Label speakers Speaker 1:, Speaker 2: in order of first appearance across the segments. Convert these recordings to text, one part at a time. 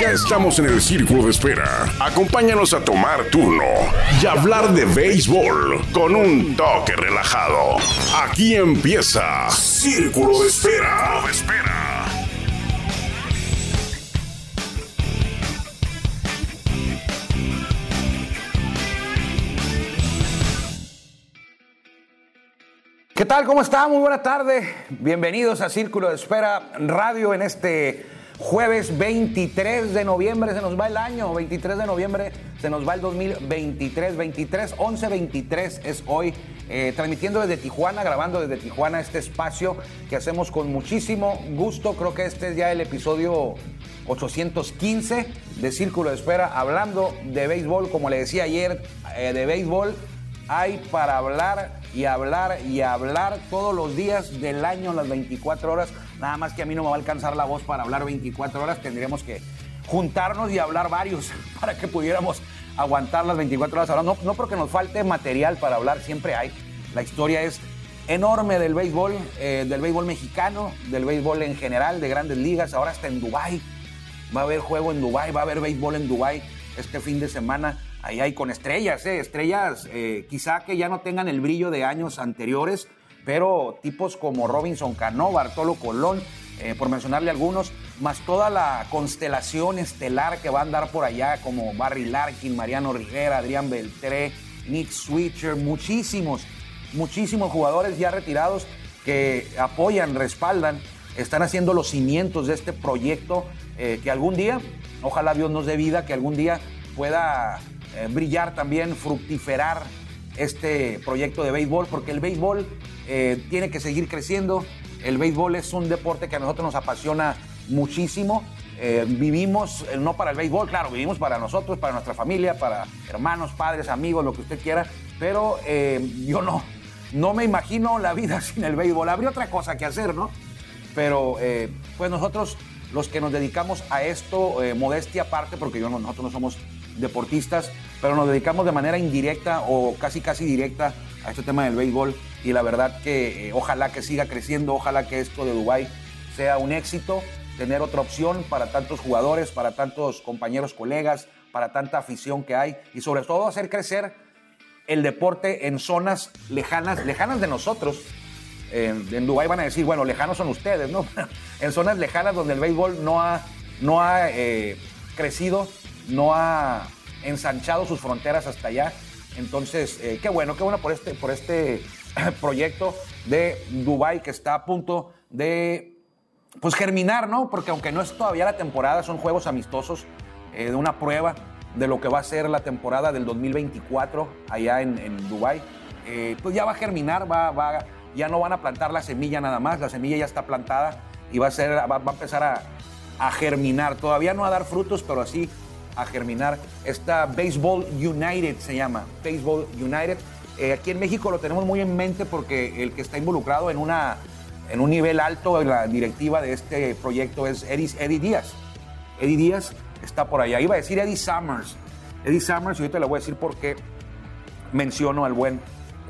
Speaker 1: Ya estamos en el círculo de espera. Acompáñanos a tomar turno y hablar de béisbol con un toque relajado. Aquí empieza
Speaker 2: Círculo de Espera. espera.
Speaker 1: ¿Qué tal? ¿Cómo está? Muy buena tarde. Bienvenidos a Círculo de Espera Radio en este Jueves 23 de noviembre se nos va el año, 23 de noviembre se nos va el 2023, 23, 11, 23 es hoy, eh, transmitiendo desde Tijuana, grabando desde Tijuana este espacio que hacemos con muchísimo gusto. Creo que este es ya el episodio 815 de Círculo de Espera, hablando de béisbol, como le decía ayer, eh, de béisbol hay para hablar y hablar y hablar todos los días del año, las 24 horas. Nada más que a mí no me va a alcanzar la voz para hablar 24 horas, tendríamos que juntarnos y hablar varios para que pudiéramos aguantar las 24 horas. no, no porque nos falte material para hablar, siempre hay. La historia es enorme del béisbol, eh, del béisbol mexicano, del béisbol en general, de grandes ligas, ahora está en Dubái. Va a haber juego en Dubái, va a haber béisbol en Dubái este fin de semana. Ahí hay con estrellas, eh, estrellas eh, quizá que ya no tengan el brillo de años anteriores, pero tipos como Robinson Cano, Bartolo Colón, eh, por mencionarle algunos, más toda la constelación estelar que va a andar por allá, como Barry Larkin, Mariano Rivera, Adrián Beltré, Nick Switcher, muchísimos, muchísimos jugadores ya retirados que apoyan, respaldan, están haciendo los cimientos de este proyecto eh, que algún día, ojalá Dios nos dé vida, que algún día pueda eh, brillar también, fructiferar este proyecto de béisbol, porque el béisbol eh, tiene que seguir creciendo. El béisbol es un deporte que a nosotros nos apasiona muchísimo. Eh, vivimos, eh, no para el béisbol, claro, vivimos para nosotros, para nuestra familia, para hermanos, padres, amigos, lo que usted quiera, pero yo no, no me imagino la vida sin el béisbol. Habría otra cosa que hacer, ¿no? Pero pues nosotros, los que nos dedicamos a esto, modestia aparte, porque yo, nosotros no somos deportistas, pero nos dedicamos de manera indirecta o casi casi directa a este tema del béisbol y la verdad que eh, ojalá que siga creciendo, ojalá que esto de Dubái sea un éxito, tener otra opción para tantos jugadores, para tantos compañeros, colegas, para tanta afición que hay y sobre todo hacer crecer el deporte en zonas lejanas, lejanas de nosotros. Eh, en Dubái van a decir, bueno, lejanos son ustedes, ¿no? en zonas lejanas donde el béisbol no ha, no ha eh, crecido no ha ensanchado sus fronteras hasta allá. Entonces, eh, qué bueno, qué bueno por este, por este proyecto de Dubai que está a punto de pues germinar, ¿no? Porque aunque no es todavía la temporada, son juegos amistosos eh, de una prueba de lo que va a ser la temporada del 2024 allá en, en Dubái. Eh, pues ya va a germinar, va, ya no van a plantar la semilla nada más, la semilla ya está plantada y va a, ser, va, a empezar a, a germinar. Todavía no a dar frutos, pero así a germinar. Esta Baseball United se llama, Baseball United. Eh, aquí en México lo tenemos muy en mente porque el que está involucrado en, una, en un nivel alto en la directiva de este proyecto es Eddie, Eddie Díaz. Eddie Díaz está por allá. Iba a decir Eddie Summers. Eddie Summers, y te le voy a decir porque qué menciono al buen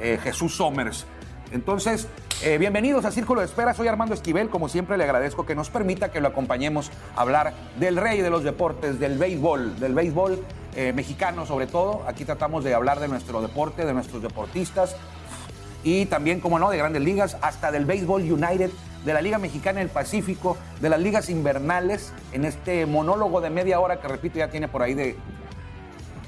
Speaker 1: eh, Jesús Somers. Entonces, eh, bienvenidos a Círculo de Espera. Soy Armando Esquivel. Como siempre, le agradezco que nos permita que lo acompañemos a hablar del rey de los deportes, del béisbol, del béisbol eh, mexicano sobre todo. Aquí tratamos de hablar de nuestro deporte, de nuestros deportistas y también, como no, de grandes ligas, hasta del Béisbol United de la Liga Mexicana el Pacífico, de las ligas invernales, en este monólogo de media hora que, repito, ya tiene por ahí de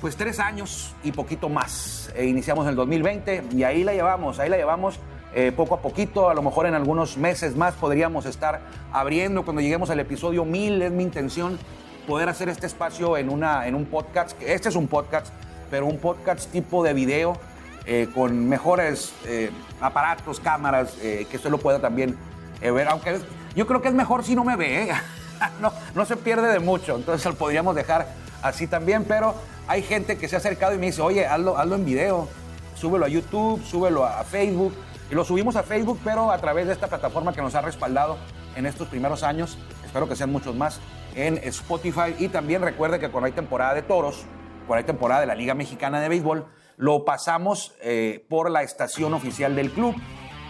Speaker 1: pues tres años y poquito más. Eh, iniciamos en el 2020 y ahí la llevamos, ahí la llevamos eh, poco a poquito, a lo mejor en algunos meses más podríamos estar abriendo. Cuando lleguemos al episodio 1000, es mi intención poder hacer este espacio en, una, en un podcast. Este es un podcast, pero un podcast tipo de video eh, con mejores eh, aparatos, cámaras, que usted lo pueda también ver. Aunque yo creo que es mejor si no me ve, no, no se pierde de mucho. Entonces lo podríamos dejar así también, pero hay gente que se ha acercado y me dice, oye, hazlo, hazlo en video, súbelo a YouTube, súbelo a Facebook y lo subimos a Facebook, pero a través de esta plataforma que nos ha respaldado en estos primeros años, espero que sean muchos más, en Spotify. Y también recuerde que cuando hay temporada de toros, cuando hay temporada de la Liga Mexicana de Béisbol, lo pasamos eh, por la estación oficial del club.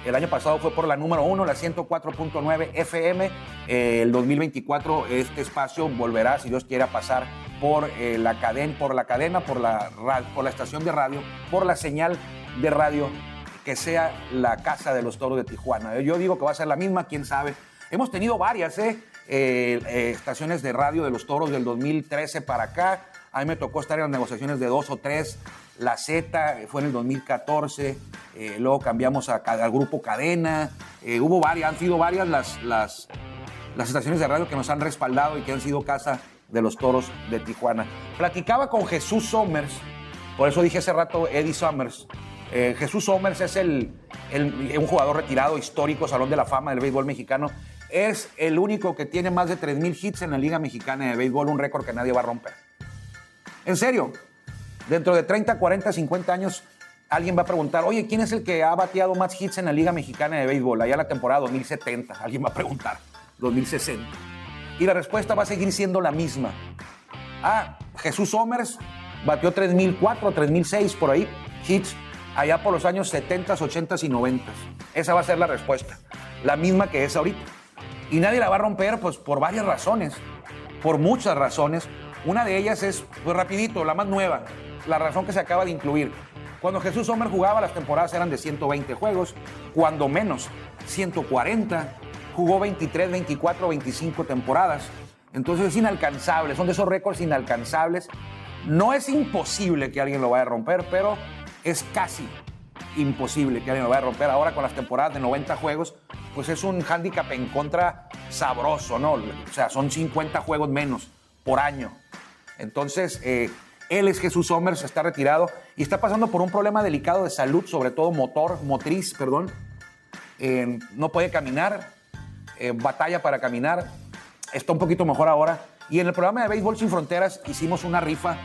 Speaker 1: El año pasado fue por la número uno, la 104.9 FM. el 2024 este espacio volverá, si Dios quiera, a pasar por, eh, la, cadena, por la cadena, por la, por la estación de radio, por la señal de radio que sea la casa de los toros de Tijuana. Yo digo que va a ser la misma, quién sabe. Hemos tenido varias, ¿eh? Eh, eh, estaciones de radio de los toros del 2013 para acá. A mí me tocó estar en las negociaciones de dos o tres. La Z fue en el 2014. luego cambiamos a, al grupo Cadena. hubo varias, han sido varias las, las estaciones de radio que nos han respaldado y que han sido casa de los toros de Tijuana. Platicaba con Jesús Somers, por eso dije hace rato Eddie Somers, eh, Jesús Somers es el, un jugador retirado histórico, Salón de la Fama del béisbol mexicano. Es el único que tiene más de 3.000 hits en la Liga Mexicana de Béisbol, un récord que nadie va a romper. En serio, dentro de 30, 40, 50 años, alguien va a preguntar, oye, ¿quién es el que ha bateado más hits en la Liga Mexicana de Béisbol? Allá la temporada 2070, alguien va a preguntar, 2060. Y la respuesta va a seguir siendo la misma. Ah, Jesús Somers batió 3.004, 3.006 por ahí hits allá por los años 70, 80 y 90. Esa va a ser la respuesta, la misma que es ahorita. Y nadie la va a romper pues, por varias razones, por muchas razones. Una de ellas es, pues rapidito, la más nueva, la razón que se acaba de incluir. Cuando Jesús Homer jugaba, las temporadas eran de 120 juegos, cuando menos 140, jugó 23, 24, 25 temporadas. Entonces es inalcanzable, son de esos récords inalcanzables. No es imposible que alguien lo vaya a romper, pero es casi imposible que alguien lo vaya a romper. Ahora con las temporadas de 90 juegos, pues es un hándicap en contra sabroso, ¿no? O sea, son 50 juegos menos por año. Entonces, eh, él es Jesús Somers, está retirado y está pasando por un problema delicado de salud, sobre todo motor, motriz, perdón. Eh, no puede caminar, eh, batalla para caminar. Está un poquito mejor ahora. Y en el programa de Béisbol Sin Fronteras hicimos una rifa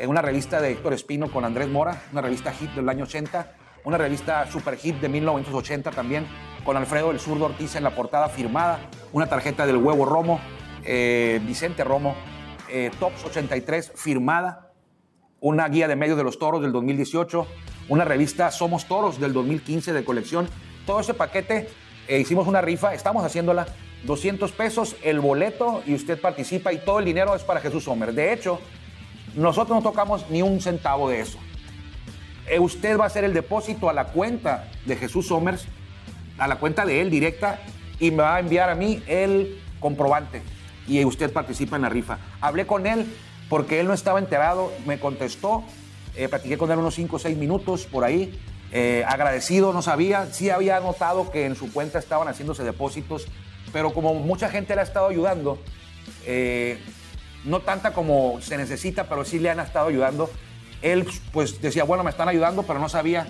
Speaker 1: ...en una revista de Héctor Espino con Andrés Mora, una revista hit del año 80, una revista super hit de 1980 también, con Alfredo el Zurdo Ortiz en la portada firmada, una tarjeta del Huevo Romo, eh, Vicente Romo, eh, Tops 83 firmada, una guía de medio de los toros del 2018, una revista Somos Toros del 2015 de colección. Todo ese paquete eh, hicimos una rifa, estamos haciéndola, 200 pesos el boleto y usted participa y todo el dinero es para Jesús Homer. De hecho, nosotros no tocamos ni un centavo de eso. Eh, usted va a hacer el depósito a la cuenta de Jesús Somers, a la cuenta de él directa, y me va a enviar a mí el comprobante. Y usted participa en la rifa. Hablé con él porque él no estaba enterado, me contestó, eh, platiqué con él unos 5 o 6 minutos por ahí, eh, agradecido, no sabía, sí había notado que en su cuenta estaban haciéndose depósitos, pero como mucha gente le ha estado ayudando, eh, no tanta como se necesita, pero sí le han estado ayudando. Él pues decía, bueno, me están ayudando, pero no sabía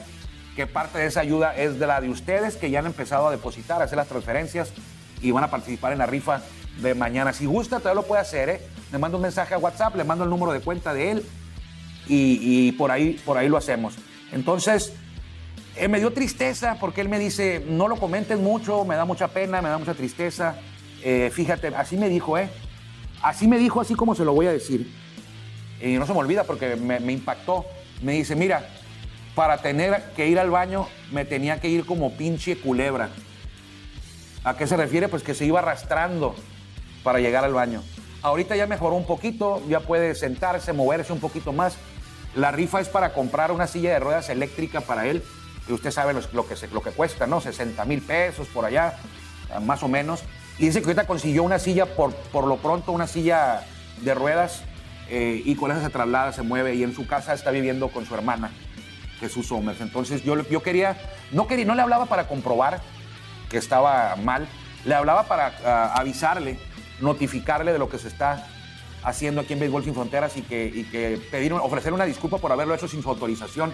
Speaker 1: que parte de esa ayuda es de la de ustedes que ya han empezado a depositar, a hacer las transferencias y van a participar en la rifa de mañana. Si gusta, todavía lo puede hacer, ¿eh? Le mando un mensaje a WhatsApp, le mando el número de cuenta de él y, por, ahí, por ahí lo hacemos. Entonces, eh, me dio tristeza porque él me dice, no lo comenten mucho, me da mucha pena, me da mucha tristeza. Eh, fíjate, así me dijo, ¿eh? Así me dijo, así como se lo voy a decir. Y no se me olvida porque me, impactó. Me dice, mira, para tener que ir al baño me tenía que ir como pinche culebra. ¿A qué se refiere? Pues que se iba arrastrando para llegar al baño. Ahorita ya mejoró un poquito, ya puede sentarse, moverse un poquito más. La rifa es para comprar una silla de ruedas eléctrica para él, y usted sabe lo, que, lo que cuesta, ¿no? 60 mil pesos por allá, más o menos. Y dice que ahorita consiguió una silla, por, por lo pronto, una silla de ruedas eh, y con esa se traslada, se mueve y en su casa está viviendo con su hermana, Jesús Somers. Entonces yo, yo quería, no quería, no le hablaba para comprobar que estaba mal, le hablaba para ah, avisarle, notificarle de lo que se está haciendo aquí en Béisbol Sin Fronteras y que, que pedir, ofrecer una disculpa por haberlo hecho sin su autorización.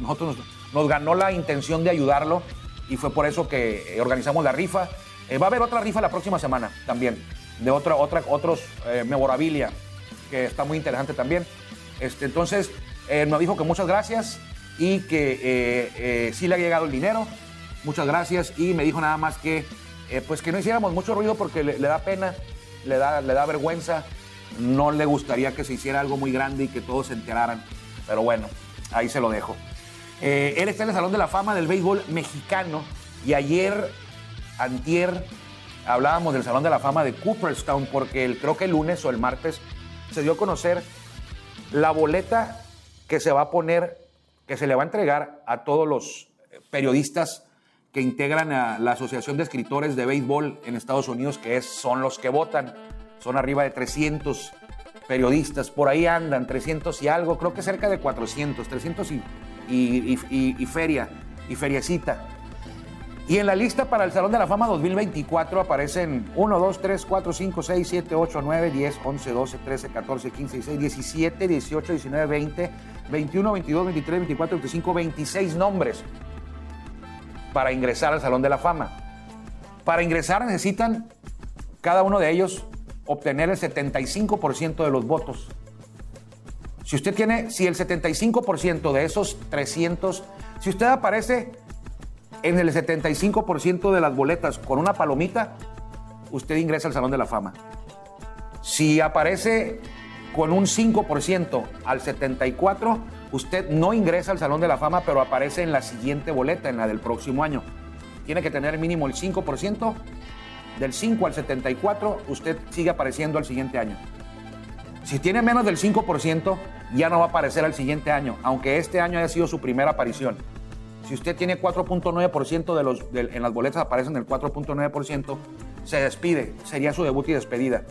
Speaker 1: nosotros nos, nos ganó la intención de ayudarlo y fue por eso que eh, organizamos la rifa eh, va a haber otra rifa la próxima semana también, de otra, otra, otros eh, memorabilia, que está muy interesante también. Este, entonces, eh, nos dijo que muchas gracias y que sí le ha llegado el dinero. Muchas gracias. Y me dijo nada más que, pues que no hiciéramos mucho ruido porque le, da pena, le da, le da vergüenza. No le gustaría que se hiciera algo muy grande y que todos se enteraran. Pero bueno, ahí se lo dejo. él está en el Salón de la Fama del Béisbol Mexicano y ayer antier hablábamos del Salón de la Fama de Cooperstown, porque el, creo que el lunes o el martes se dio a conocer la boleta que se va a poner, que se le va a entregar a todos los periodistas que integran a la Asociación de Escritores de Béisbol en Estados Unidos, que es, son los que votan. Son arriba de 300 periodistas, por ahí andan, 300 y algo, creo que cerca de 400, 300 y feria, y feriecita. Y en la lista para el Salón de la Fama 2024 aparecen 1, 2, 3, 4, 5, 6, 7, 8, 9, 10, 11, 12, 13, 14, 15, 16, 17, 18, 19, 20, 21, 22, 23, 24, 25, 26 nombres para ingresar al Salón de la Fama. Para ingresar necesitan cada uno de ellos obtener el 75% de los votos. Si usted tiene, si el 75% de esos 300, si usted aparece en el 75% de las boletas con una palomita, usted ingresa al Salón de la Fama. Si aparece con un 5% al 74%, usted no ingresa al Salón de la Fama, pero aparece en la siguiente boleta, en la del próximo año. Tiene que tener mínimo el 5%, del 5 al 74% usted sigue apareciendo al siguiente año. Si tiene menos del 5%, ya no va a aparecer al siguiente año, aunque este año haya sido su primera aparición. Si usted tiene 4.9% de los, en las boletas aparecen el 4.9%, se despide. Sería su debut y despedida.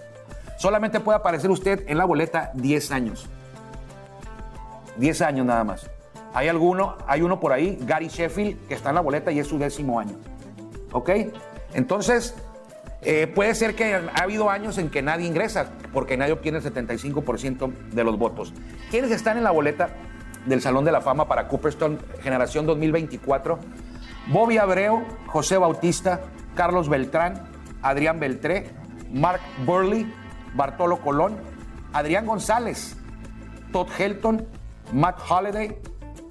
Speaker 1: Solamente puede aparecer usted en la boleta 10 años. 10 años nada más. Hay alguno, hay uno por ahí, Gary Sheffield, que está en la boleta y es su décimo año. ¿Ok? Entonces, eh, puede ser que ha habido años en que nadie ingresa, porque nadie obtiene el 75% de los votos. ¿Quiénes están en la boleta? del Salón de la Fama para Cooperstone generación 2024. Bobby Abreu, José Bautista, Carlos Beltrán, Adrián Beltré, Mark Burley, Bartolo Colón, Adrián González, Todd Helton, Matt Holliday,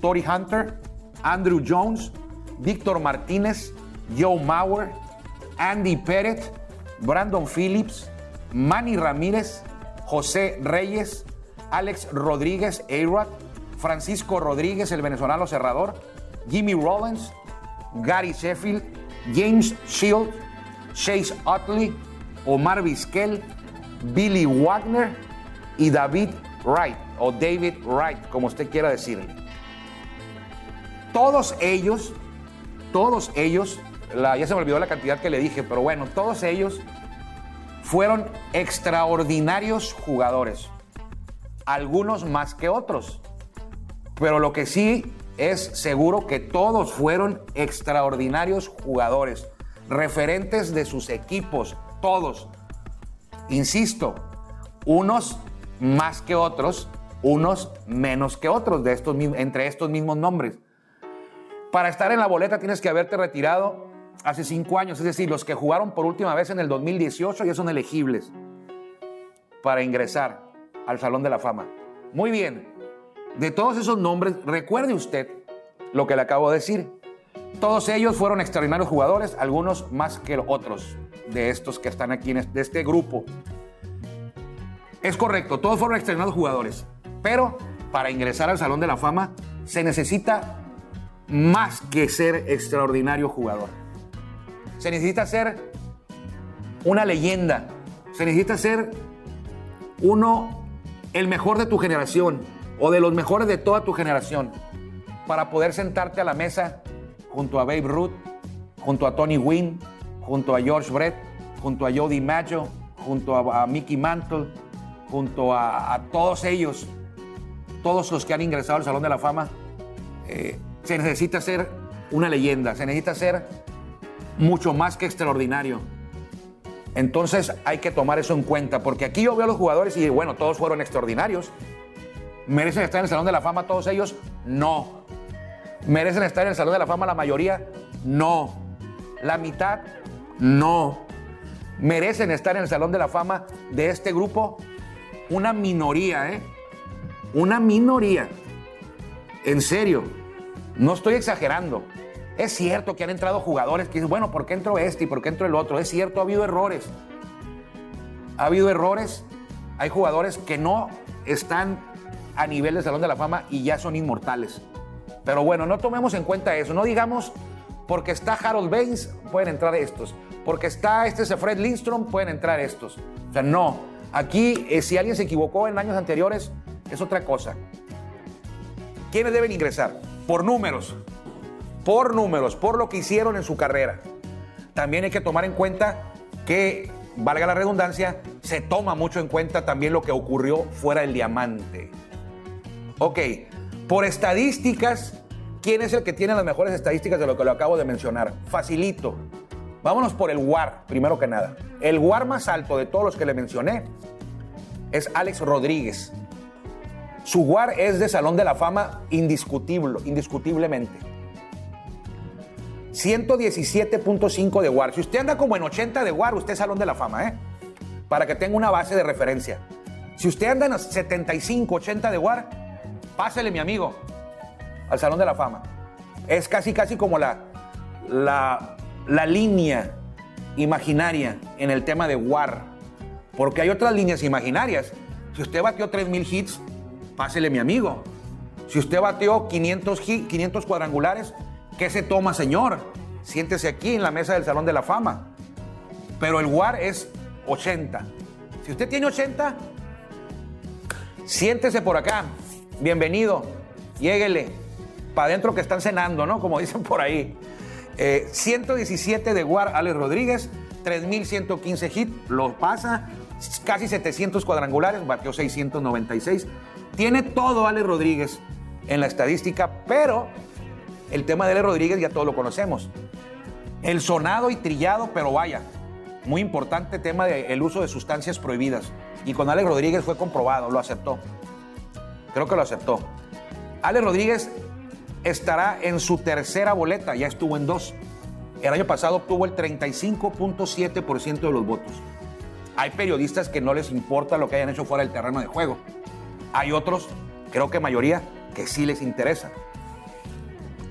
Speaker 1: Tori Hunter, Andrew Jones, Víctor Martínez, Joe Mauer, Andy Pérez, Brandon Phillips, Manny Ramírez, José Reyes, Alex Rodríguez Ayrat, Francisco Rodríguez, el venezolano cerrador, Jimmy Rollins, Gary Sheffield, James Shield, Chase Utley, Omar Vizquel, Billy Wagner y David Wright, o David Wright, como usted quiera decirle. Todos ellos, todos ellos, ya se me olvidó la cantidad que le dije, pero bueno, todos ellos fueron extraordinarios jugadores, algunos más que otros. Pero lo que sí es seguro que todos fueron extraordinarios jugadores, referentes de sus equipos, todos. Insisto, unos más que otros, unos menos que otros de estos, entre estos mismos nombres. Para estar en la boleta tienes que haberte retirado hace cinco años, es decir, los que jugaron por última vez en el 2018 ya son elegibles para ingresar al Salón de la Fama. Muy bien, de todos esos nombres, recuerde usted lo que le acabo de decir. Todos ellos fueron extraordinarios jugadores, algunos más que otros de estos que están aquí, de este grupo. Es correcto, todos fueron extraordinarios jugadores, pero para ingresar al Salón de la Fama se necesita más que ser extraordinario jugador. Se necesita ser una leyenda, se necesita ser uno, el mejor de tu generación, o de los mejores de toda tu generación para poder sentarte a la mesa junto a Babe Ruth, junto a Tony Wynn, junto a George Brett, junto a Jody Mayo, junto a, Mickey Mantle, junto a, todos ellos, todos los que han ingresado al Salón de la Fama, eh, se necesita ser una leyenda, se necesita ser mucho más que extraordinario. Entonces hay que tomar eso en cuenta, porque aquí yo veo a los jugadores y bueno, todos fueron extraordinarios, ¿Merecen estar en el Salón de la Fama todos ellos? No. ¿Merecen estar en el Salón de la Fama la mayoría? No. La mitad, no. ¿Merecen estar en el Salón de la Fama de este grupo? Una minoría, ¿eh? Una minoría. En serio, no estoy exagerando. Es cierto que han entrado jugadores que dicen, bueno, ¿por qué entró este y por qué entró el otro? Es cierto, ha habido errores. Ha habido errores. Hay jugadores que no están a nivel del Salón de la Fama y ya son inmortales. Pero bueno, no tomemos en cuenta eso. No digamos, porque está Harold Baines, pueden entrar estos. Porque está este Fred Lindstrom, pueden entrar estos. O sea, no. Aquí, eh, si alguien se equivocó en años anteriores, es otra cosa. ¿Quiénes deben ingresar? Por números. Por números, por lo que hicieron en su carrera. También hay que tomar en cuenta que, valga la redundancia, se toma mucho en cuenta también lo que ocurrió fuera del diamante. Ok, por estadísticas, ¿quién es el que tiene las mejores estadísticas de lo que lo acabo de mencionar? Facilito. Vámonos por el WAR, primero que nada. El WAR más alto de todos los que le mencioné es Alex Rodríguez. Su WAR es de Salón de la Fama indiscutible, indiscutiblemente. 117.5 de WAR. Si usted anda como en 80 de WAR, usted es Salón de la Fama, ¿eh? Para que tenga una base de referencia. Si usted anda en 75, 80 de WAR, pásele mi amigo al Salón de la Fama. Es casi, casi como la, la, línea imaginaria en el tema de War. Porque hay otras líneas imaginarias. Si usted batió 3.000 hits, pásele mi amigo. Si usted bateó 500, 500 cuadrangulares, ¿qué se toma, señor? Siéntese aquí en la mesa del Salón de la Fama. Pero el WAR es 80. Si usted tiene 80, siéntese por acá bienvenido, lléguele, para adentro que están cenando, ¿no? Como dicen por ahí. 117 eh, de guard Alex Rodríguez, 3.115 hit, lo pasa, casi 700 cuadrangulares, Bateó 696. Tiene todo Alex Rodríguez en la estadística, pero el tema de Alex Rodríguez ya todos lo conocemos. El sonado y trillado, pero vaya, muy importante tema del uso de sustancias prohibidas. Y con Alex Rodríguez fue comprobado, lo aceptó. Creo que lo aceptó. Alex Rodríguez estará en su tercera boleta, ya estuvo en dos. El año pasado obtuvo el 35.7% de los votos. Hay periodistas que no les importa lo que hayan hecho fuera del terreno de juego. Hay otros, creo que mayoría, que sí les interesa.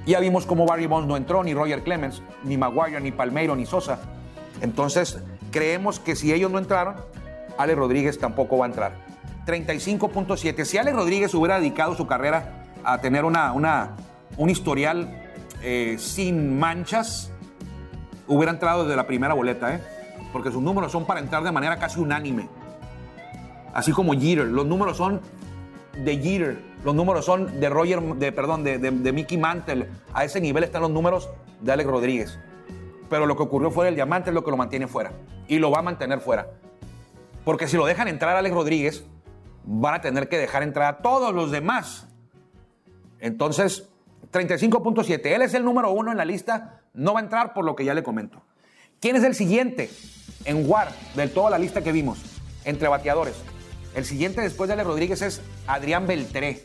Speaker 1: Ya vimos cómo Barry Bonds no entró, ni Roger Clemens, ni Maguire, ni Palmeiro, ni Sosa. Entonces, creemos que si ellos no entraron, Alex Rodríguez tampoco va a entrar. 35.7. Si Alex Rodríguez hubiera dedicado su carrera a tener un historial eh, sin manchas, hubiera entrado desde la primera boleta, ¿eh? porque sus números son para entrar de manera casi unánime. Así como Jeter, los números son de Jeter, los números son de Roger, de, perdón, de, Mickey Mantle. A ese nivel están los números de Alex Rodríguez. Pero lo que ocurrió fuera el diamante es lo que lo mantiene fuera. Y lo va a mantener fuera. Porque si lo dejan entrar Alex Rodríguez, van a tener que dejar entrar a todos los demás. Entonces, 35.7. Él es el número uno en la lista. No va a entrar por lo que ya le comento. ¿Quién es el siguiente en WAR de toda la lista que vimos entre bateadores? El siguiente después de Ale Rodríguez es Adrián Beltré.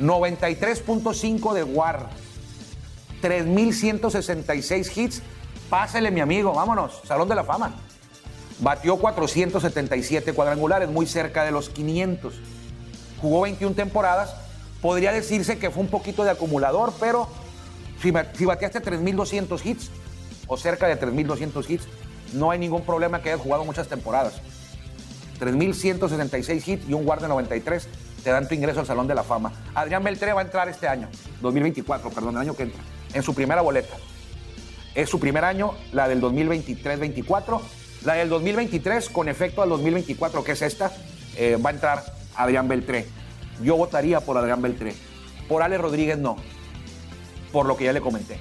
Speaker 1: 93.5 de WAR. 3.166 hits. Pásele, mi amigo. Vámonos. Salón de la Fama. Batió 477 cuadrangulares, muy cerca de los 500. Jugó 21 temporadas. Podría decirse que fue un poquito de acumulador, pero si, si bateaste 3.200 hits o cerca de 3.200 hits, no hay ningún problema que hayas jugado muchas temporadas. 3.176 hits y un guardia 93 te dan tu ingreso al Salón de la Fama. Adrián Beltré va a entrar este año, 2024, perdón, el año que entra, en su primera boleta. Es su primer año, la del 2023-24, la del 2023, con efecto al 2024, que es esta, eh, va a entrar Adrián Beltré. Yo votaría por Adrián Beltré. Por Ale Rodríguez no. Por lo que ya le comenté.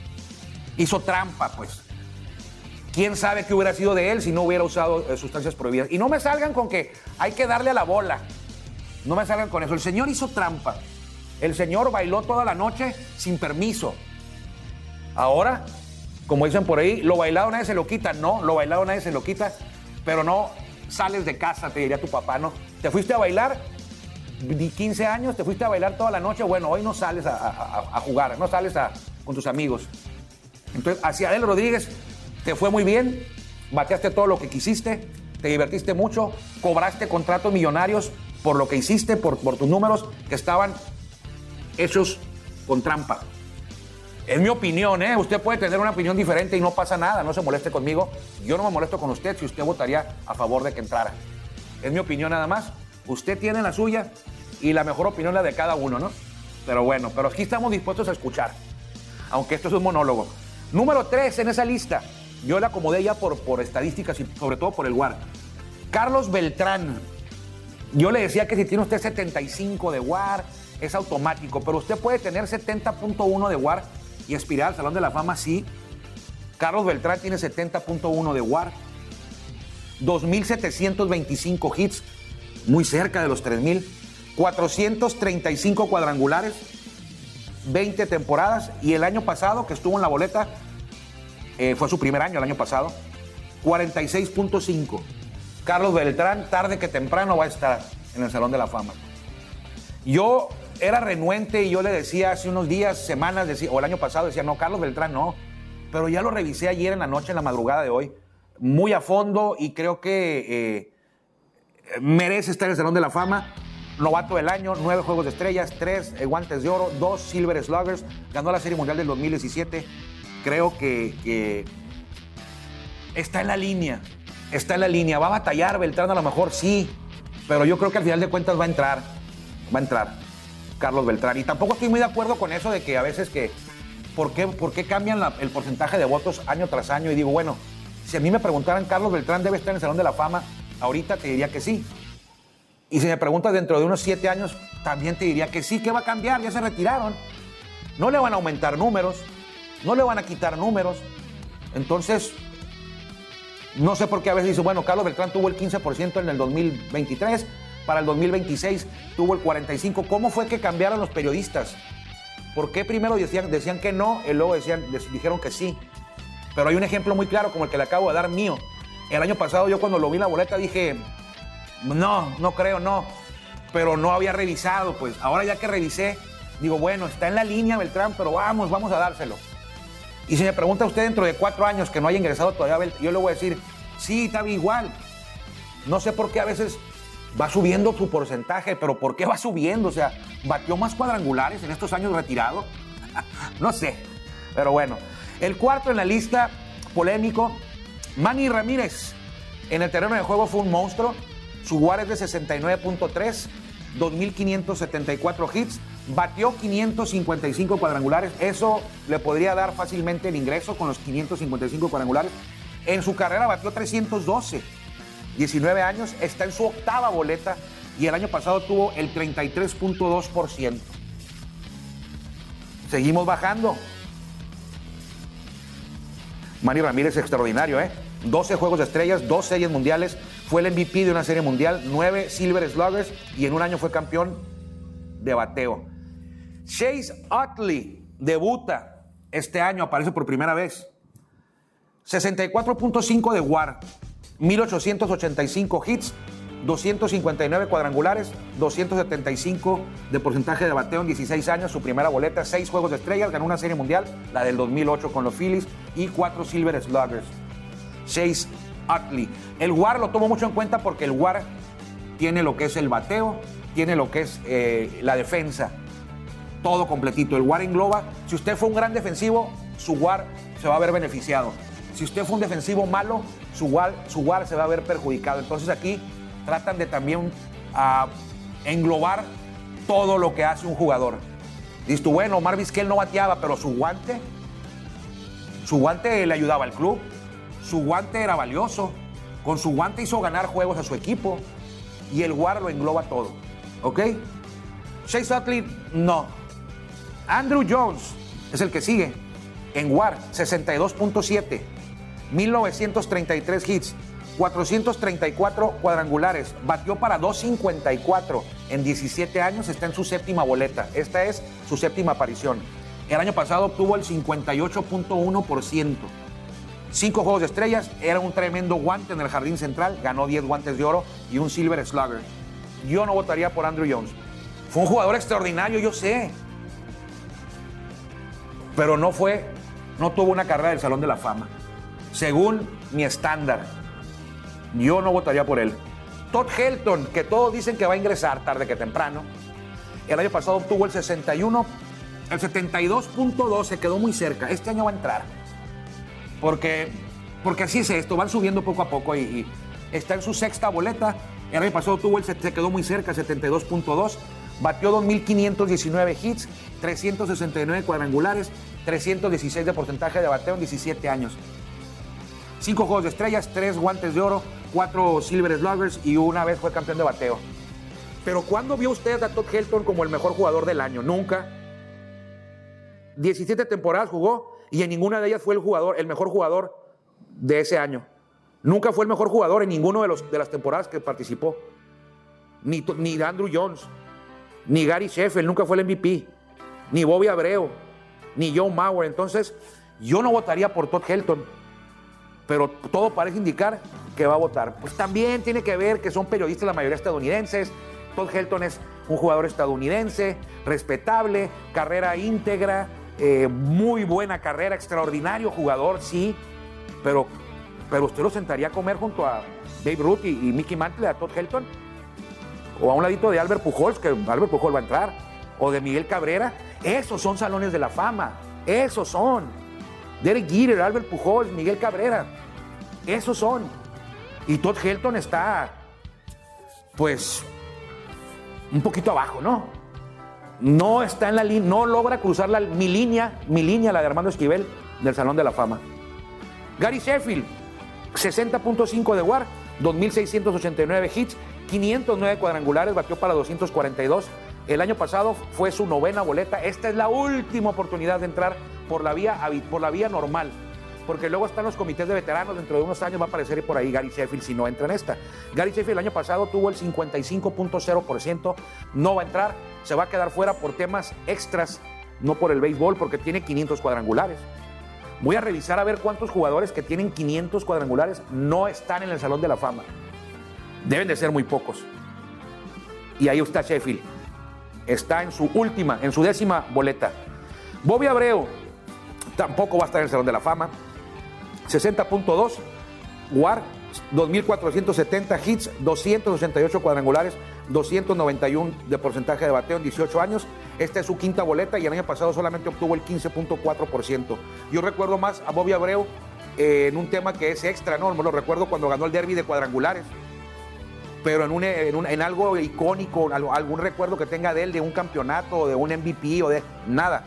Speaker 1: Hizo trampa, pues. ¿Quién sabe qué hubiera sido de él si no hubiera usado eh, sustancias prohibidas? Y no me salgan con que hay que darle a la bola. No me salgan con eso. El señor hizo trampa. El señor bailó toda la noche sin permiso. Ahora como dicen por ahí, lo bailado nadie se lo quita, no, lo bailado nadie se lo quita, pero no sales de casa, te diría tu papá, ¿no? Te fuiste a bailar, 15 años, te fuiste a bailar toda la noche, bueno, hoy no sales a, jugar, no sales a, con tus amigos. Entonces, hacia Adel Rodríguez te fue muy bien, bateaste todo lo que quisiste, te divertiste mucho, cobraste contratos millonarios por lo que hiciste, por, por tus números que estaban hechos con trampa. Es mi opinión, ¿eh? Usted puede tener una opinión diferente y no pasa nada, no se moleste conmigo. Yo no me molesto con usted si usted votaría a favor de que entrara. Es mi opinión nada más. Usted tiene la suya y la mejor opinión la de cada uno, ¿no? Pero bueno, pero aquí estamos dispuestos a escuchar, aunque esto es un monólogo. Número 3 en esa lista, yo la acomodé ya por, por estadísticas y sobre todo por el WAR. Carlos Beltrán, yo le decía que si tiene usted 75 de WAR es automático, pero usted puede tener 70.1 de WAR y Espiral, al Salón de la Fama sí. Carlos Beltrán tiene 70.1 de WAR, 2.725 hits, muy cerca de los 3.000, 435 cuadrangulares, 20 temporadas y el año pasado que estuvo en la boleta, eh, fue su primer año el año pasado, 46.5. Carlos Beltrán, tarde que temprano, va a estar en el Salón de la Fama. Yo era renuente y yo le decía hace unos días, semanas, decía, o el año pasado, decía, no, Carlos Beltrán no. Pero ya lo revisé ayer en la noche, en la madrugada de hoy, muy a fondo y creo que eh, merece estar en el Salón de la Fama. Novato del año, nueve Juegos de Estrellas, tres eh, Guantes de Oro, dos Silver Sluggers, ganó la Serie Mundial del 2017. Creo que está en la línea, está en la línea. Va a batallar Beltrán a lo mejor, sí, pero yo creo que al final de cuentas va a entrar, va a entrar. Carlos Beltrán. Y tampoco estoy muy de acuerdo con eso de que a veces que, ¿por qué, por cambian el porcentaje de votos año tras año? Y digo, bueno, si a mí me preguntaran, Carlos Beltrán debe estar en el Salón de la Fama, ahorita te diría que sí. Y si me preguntas dentro de unos siete años, también te diría que sí, ¿qué va a cambiar? Ya se retiraron. No le van a aumentar números, no le van a quitar números. Entonces, no sé por qué a veces dice, bueno, Carlos Beltrán tuvo el 15% en el 2023, para el 2026 tuvo el 45. ¿Cómo fue que cambiaron los periodistas? ¿Por qué primero decían, decían que no y luego decían, les dijeron que sí? Pero hay un ejemplo muy claro como el que le acabo de dar mío. El año pasado yo cuando lo vi en la boleta dije, no, no creo, no. Pero no había revisado, pues ahora ya que revisé, digo, bueno, está en la línea Beltrán, pero vamos, vamos a dárselo. Y si me pregunta usted dentro de cuatro años que no haya ingresado todavía, yo le voy a decir, sí, estaba igual. No sé por qué a veces va subiendo su porcentaje, pero ¿por qué va subiendo? O sea, batió más cuadrangulares en estos años retirado. no sé, pero bueno. El cuarto en la lista, polémico, Manny Ramírez. En el terreno de juego fue un monstruo. Su WAR es de 69.3, 2.574 hits, batió 555 cuadrangulares. Eso le podría dar fácilmente el ingreso con los 555 cuadrangulares. En su carrera batió 312 19 años, está en su octava boleta y el año pasado tuvo el 33.2%. Seguimos bajando. Manny Ramírez, extraordinario, ¿eh? 12 Juegos de Estrellas, 2 Series Mundiales, fue el MVP de una Serie Mundial, 9 Silver Sluggers y en un año fue campeón de bateo. Chase Utley debuta este año, aparece por primera vez. 64.5 de WAR, 1.885 hits, 259 cuadrangulares, 275 de porcentaje de bateo en 16 años, su primera boleta, 6 juegos de estrellas, ganó una serie mundial, la del 2008 con los Phillies, y 4 Silver Sluggers. 6 Utley. El WAR lo tomo mucho en cuenta porque el WAR tiene lo que es el bateo, tiene lo que es eh, la defensa, todo completito. El WAR engloba, si usted fue un gran defensivo, su WAR se va a ver beneficiado. Si usted fue un defensivo malo, su WAR, se va a ver perjudicado. Entonces aquí tratan de también ah, englobar todo lo que hace un jugador. Dices tú, bueno, que él no bateaba, pero su guante, su guante le ayudaba al club, su guante era valioso, con su guante hizo ganar juegos a su equipo y el WAR lo engloba todo. ¿Ok? Chase Utley, no. Andrew Jones es el que sigue en WAR, 62.7. 1933 hits, 434 cuadrangulares, batió para 254 en 17 años, está en su séptima boleta, esta es su séptima aparición. El año pasado obtuvo el 58.1%. Cinco juegos de estrellas, era un tremendo guante en el jardín central, ganó 10 guantes de oro y un Silver Slugger. Yo no votaría por Andrew Jones. Fue un jugador extraordinario, yo sé. Pero no fue, no tuvo una carrera del Salón de la Fama según mi estándar. Yo no votaría por él. Todd Helton, que todos dicen que va a ingresar tarde que temprano, el año pasado obtuvo el 61, el 72.2 se quedó muy cerca. Este año va a entrar. Porque, porque así es esto, van subiendo poco a poco y, está en su sexta boleta. El año pasado tuvo el, se quedó muy cerca, 72.2. Batió 2.519 hits, 369 cuadrangulares, 316 de porcentaje de bateo en 17 años. Cinco Juegos de Estrellas, tres Guantes de Oro, cuatro Silver Sluggers y una vez fue campeón de bateo. Pero ¿cuándo vio usted a Todd Helton como el mejor jugador del año? Nunca. 17 temporadas jugó y en ninguna de ellas fue el jugador, el mejor jugador de ese año. Nunca fue el mejor jugador en ninguna de, de las temporadas que participó. Ni, ni Andrew Jones, ni Gary Sheffield, nunca fue el MVP, ni Bobby Abreu, ni Joe Mauer. Entonces, yo no votaría por Todd Helton pero todo parece indicar que va a votar. Pues también tiene que ver que son periodistas la mayoría estadounidenses. Todd Helton es un jugador estadounidense, respetable, carrera íntegra, eh, muy buena carrera, extraordinario jugador, sí, pero, pero usted lo sentaría a comer junto a Dave Ruth y, Mickey Mantle, a Todd Helton, o a un ladito de Albert Pujols, que Albert Pujols va a entrar, o de Miguel Cabrera. Esos son salones de la fama, esos son. Derek Jeter, Albert Pujols, Miguel Cabrera. Esos son. Y Todd Helton está, pues, un poquito abajo, ¿no? No está en la línea, no logra cruzar la, mi línea, mi línea, la de Armando Esquivel, del Salón de la Fama. Gary Sheffield, 60.5 de WAR, 2.689 hits, 509 cuadrangulares, batió para 242. El año pasado fue su novena boleta. Esta es la última oportunidad de entrar por la vía, por la vía normal porque luego están los comités de veteranos, dentro de unos años va a aparecer por ahí Gary Sheffield si no entra en esta. Gary Sheffield el año pasado tuvo el 55.0%, no va a entrar, se va a quedar fuera por temas extras, no por el béisbol, porque tiene 500 cuadrangulares. Voy a revisar a ver cuántos jugadores que tienen 500 cuadrangulares no están en el Salón de la Fama. Deben de ser muy pocos. Y ahí está Sheffield. Está en su última, en su décima boleta. Bobby Abreu tampoco va a estar en el Salón de la Fama. 60.2, WAR 2.470 hits, 288 cuadrangulares, 291 de porcentaje de bateo en 18 años. Esta es su quinta boleta y el año pasado solamente obtuvo el 15.4%. Yo recuerdo más a Bobby Abreu eh, en un tema que es extra, ¿no? lo recuerdo cuando ganó el derby de cuadrangulares. Pero en, un, en, algo icónico, algún recuerdo que tenga de él, de un campeonato, de un MVP o de nada.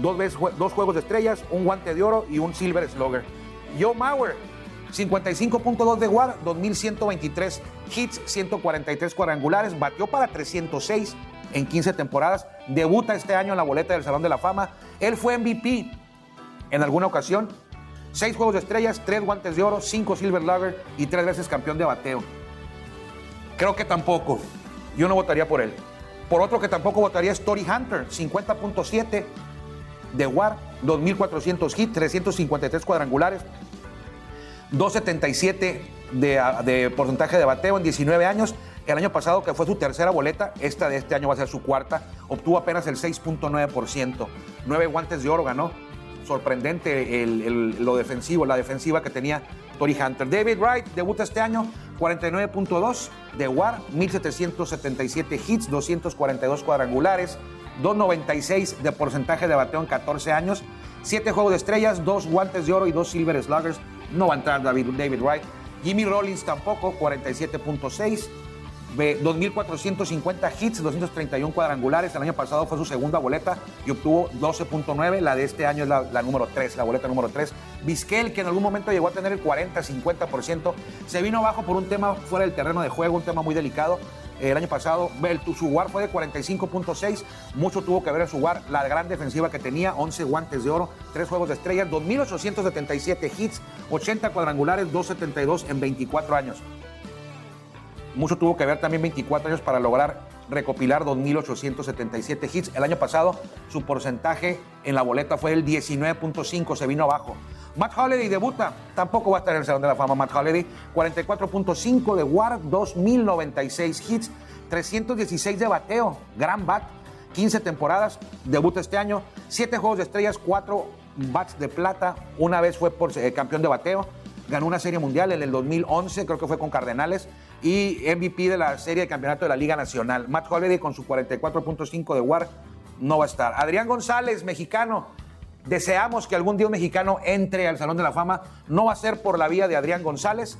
Speaker 1: Dos, dos juegos de estrellas, un guante de oro y un silver slugger Joe Mauer, 55.2 de WAR, 2123 hits, 143 cuadrangulares, batió para 306 en 15 temporadas, debuta este año en la boleta del Salón de la Fama. Él fue MVP en alguna ocasión, 6 juegos de estrellas, tres guantes de oro, cinco Silver Lager y tres veces campeón de bateo. Creo que tampoco. Yo no votaría por él. Por otro que tampoco votaría es Tori Hunter, 50.7 de WAR, 2.400 hits, 353 cuadrangulares, 2.77 de, porcentaje de bateo en 19 años. El año pasado, que fue su tercera boleta, esta de este año va a ser su cuarta, obtuvo apenas el 6.9%. Nueve guantes de oro ganó. Sorprendente lo defensivo, la defensiva que tenía Tori Hunter. David Wright debuta este año 49.2 de WAR, 1777 hits, 242 cuadrangulares, 296 de porcentaje de bateo en 14 años, 7 juegos de estrellas, 2 guantes de oro y 2 silver sluggers. No va a entrar David, David Wright. Jimmy Rollins tampoco, 47.6. 2.450 hits, 231 cuadrangulares. El año pasado fue su segunda boleta y obtuvo 12.9. La de este año es la, número 3, la boleta número 3. Vizquel, que en algún momento llegó a tener el 40, 50%, se vino abajo por un tema fuera del terreno de juego, un tema muy delicado. El año pasado, el, su guard fue de 45.6. Mucho tuvo que ver en su guard la gran defensiva que tenía: 11 guantes de oro, 3 juegos de estrellas, 2.877 hits, 80 cuadrangulares, 2.72 en 24 años. Mucho tuvo que ver también 24 años para lograr recopilar 2.877 hits. El año pasado su porcentaje en la boleta fue el 19.5, se vino abajo. Matt Holliday debuta, tampoco va a estar en el Salón de la Fama Matt Holliday, 44.5 de WAR, 2.096 hits, 316 de bateo, gran bat, 15 temporadas, debuta este año, 7 juegos de estrellas, 4 bats de plata, una vez fue por, eh, campeón de bateo, ganó una serie mundial en el 2011, creo que fue con Cardenales, y MVP de la serie de campeonato de la Liga Nacional. Matt Holliday con su 44.5 de WAR no va a estar. Adrián González, mexicano. Deseamos que algún día un mexicano entre al Salón de la Fama. No va a ser por la vía de Adrián González.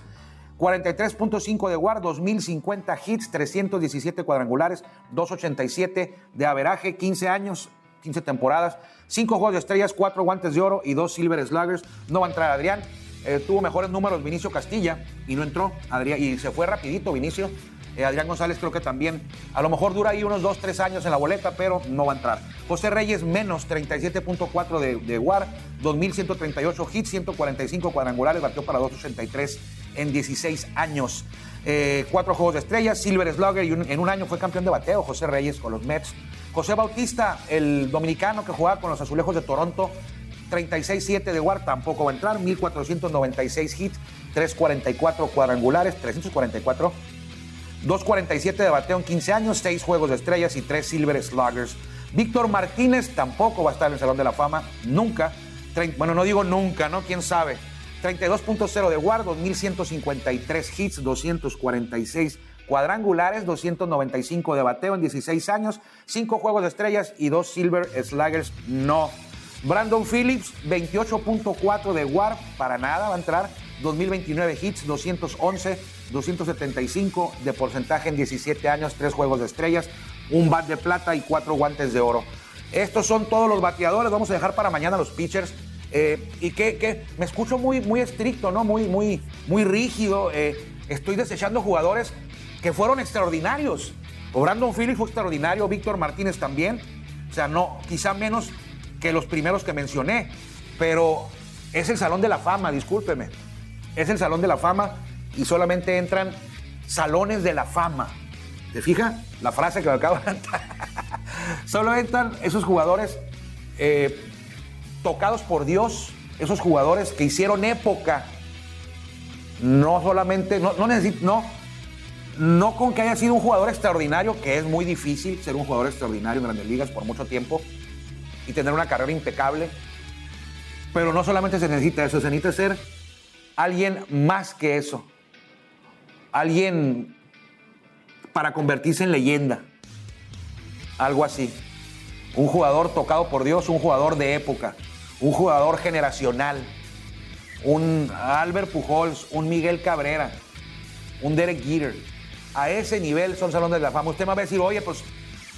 Speaker 1: 43.5 de WAR, 2050 hits, 317 cuadrangulares, 287 de averaje, 15 años, 15 temporadas, 5 juegos de estrellas, 4 guantes de oro y 2 silver sluggers. No va a entrar Adrián. Eh, tuvo mejores números Vinicio Castilla y no entró. Adrián, y se fue rapidito Vinicio. Eh, Adrián González creo que también. A lo mejor dura ahí unos 2, 3 años en la boleta, pero no va a entrar. José Reyes menos 37.4 de, de WAR, 2.138 hits, 145 cuadrangulares, batió para 2.83 en 16 años. Eh, cuatro juegos de estrellas, Silver Slugger y en un año fue campeón de bateo José Reyes con los Mets. José Bautista, el dominicano que jugaba con los Azulejos de Toronto, 36-7 de Ward tampoco va a entrar, 1496 hits, 344 cuadrangulares, 344, 247 de bateo en 15 años, 6 juegos de estrellas y 3 silver sluggers. Víctor Martínez tampoco va a estar en el Salón de la Fama, nunca. bueno, no digo nunca, ¿no? ¿Quién sabe? 32.0 de Ward, 2153 hits, 246 cuadrangulares, 295 de bateo en 16 años, 5 juegos de estrellas y 2 silver sluggers. No Brandon Phillips, 28.4 de WAR, para nada, va a entrar 2029 hits, 211, 275 de porcentaje en 17 años, 3 juegos de estrellas, un bat de plata y cuatro guantes de oro. Estos son todos los bateadores, vamos a dejar para mañana los pitchers. Eh, y que, me escucho muy, muy estricto, ¿no? Muy, muy, muy rígido. Eh, estoy desechando jugadores que fueron extraordinarios. O Brandon Phillips fue extraordinario, Víctor Martínez también. O sea, no, quizá menos que los primeros que mencioné, pero es el Salón de la Fama, discúlpeme. Es el Salón de la Fama y solamente entran salones de la fama. ¿Te fija? La frase que me acabo de Solo entran esos jugadores eh, tocados por Dios, esos jugadores que hicieron época. No solamente, no, necesito, no, no con que haya sido un jugador extraordinario, que es muy difícil ser un jugador extraordinario en grandes ligas por mucho tiempo, y tener una carrera impecable. Pero no solamente se necesita eso, se necesita ser alguien más que eso. Alguien para convertirse en leyenda. Algo así. Un jugador tocado por Dios, un jugador de época, un jugador generacional, un Albert Pujols, un Miguel Cabrera, un Derek Jeter. A ese nivel son salones de la fama. Usted me va a decir, oye, pues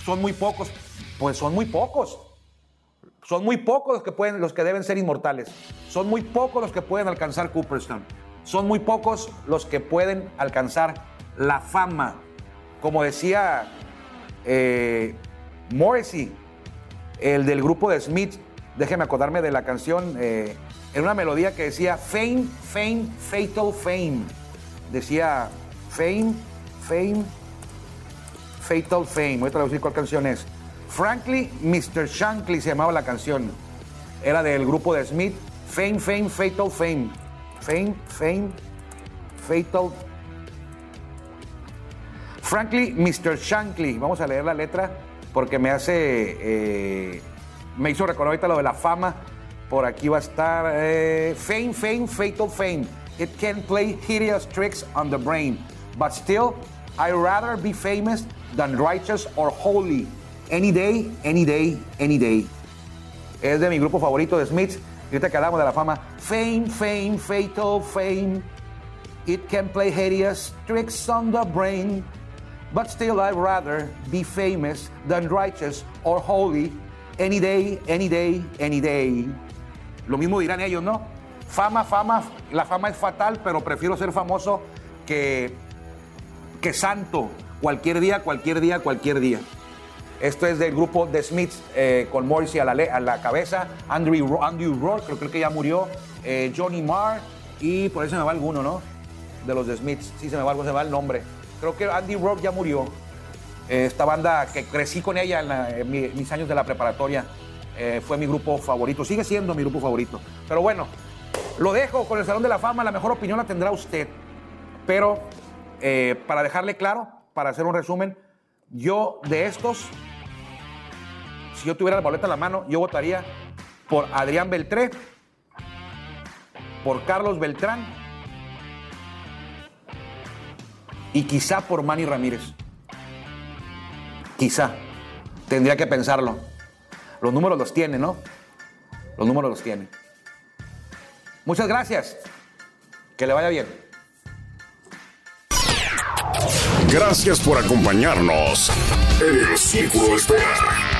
Speaker 1: son muy pocos. Pues son muy pocos. Son muy pocos los que, pueden, los que deben ser inmortales. Son muy pocos los que pueden alcanzar Cooperstown. Son muy pocos los que pueden alcanzar la fama. Como decía eh, Morrissey, el del grupo de Smith, déjeme acordarme de la canción, eh, en una melodía que decía Fame, Fame, Fatal Fame. Decía Fame, Fame, Fatal Fame. Voy a traducir cuál canción es. Frankly, Mr. Shankly se llamaba la canción. Era del grupo de Smith. Fame, fame, fatal fame. Fame, fame, fatal. Frankly, Mr. Shankly. Vamos a leer la letra porque me hace. Eh, me hizo recordar ahorita lo de la fama. Por aquí va a estar. Eh, fame, fame, fatal fame. It can play hideous tricks on the brain. But still, I'd rather be famous than righteous or holy. Any Day, Any Day, Any Day. Es de mi grupo favorito de Smiths... Ahorita que hablamos de la fama. Fame, fame, fatal fame. It can play hideous tricks on the brain. But still, I'd rather be famous than righteous or holy. Any day, any day, any day. Lo mismo dirán ellos, ¿no? Fama, fama, la fama es fatal, pero prefiero ser famoso que, que santo. Cualquier día, cualquier día, cualquier día. Esto es del grupo The Smiths eh, con Morrissey a la, cabeza, Andrew, Andrew creo, que ya murió, eh, Johnny Marr y por eso se me va alguno, ¿no? De los The Smiths, sí se me va se va el nombre. Creo que Andy Rourke ya murió. Eh, esta banda que crecí con ella en, mis años de la preparatoria fue mi grupo favorito, sigue siendo mi grupo favorito. Pero bueno, lo dejo con el Salón de la Fama, la mejor opinión la tendrá usted. Pero para dejarle claro, para hacer un resumen, yo de estos si yo tuviera la boleta en la mano, yo votaría por Adrián Beltré, por Carlos Beltrán y quizá por Manny Ramírez. Quizá. Tendría que pensarlo. Los números los tiene, ¿no? Los números los tiene. Muchas gracias. Que le vaya bien.
Speaker 3: Gracias por acompañarnos el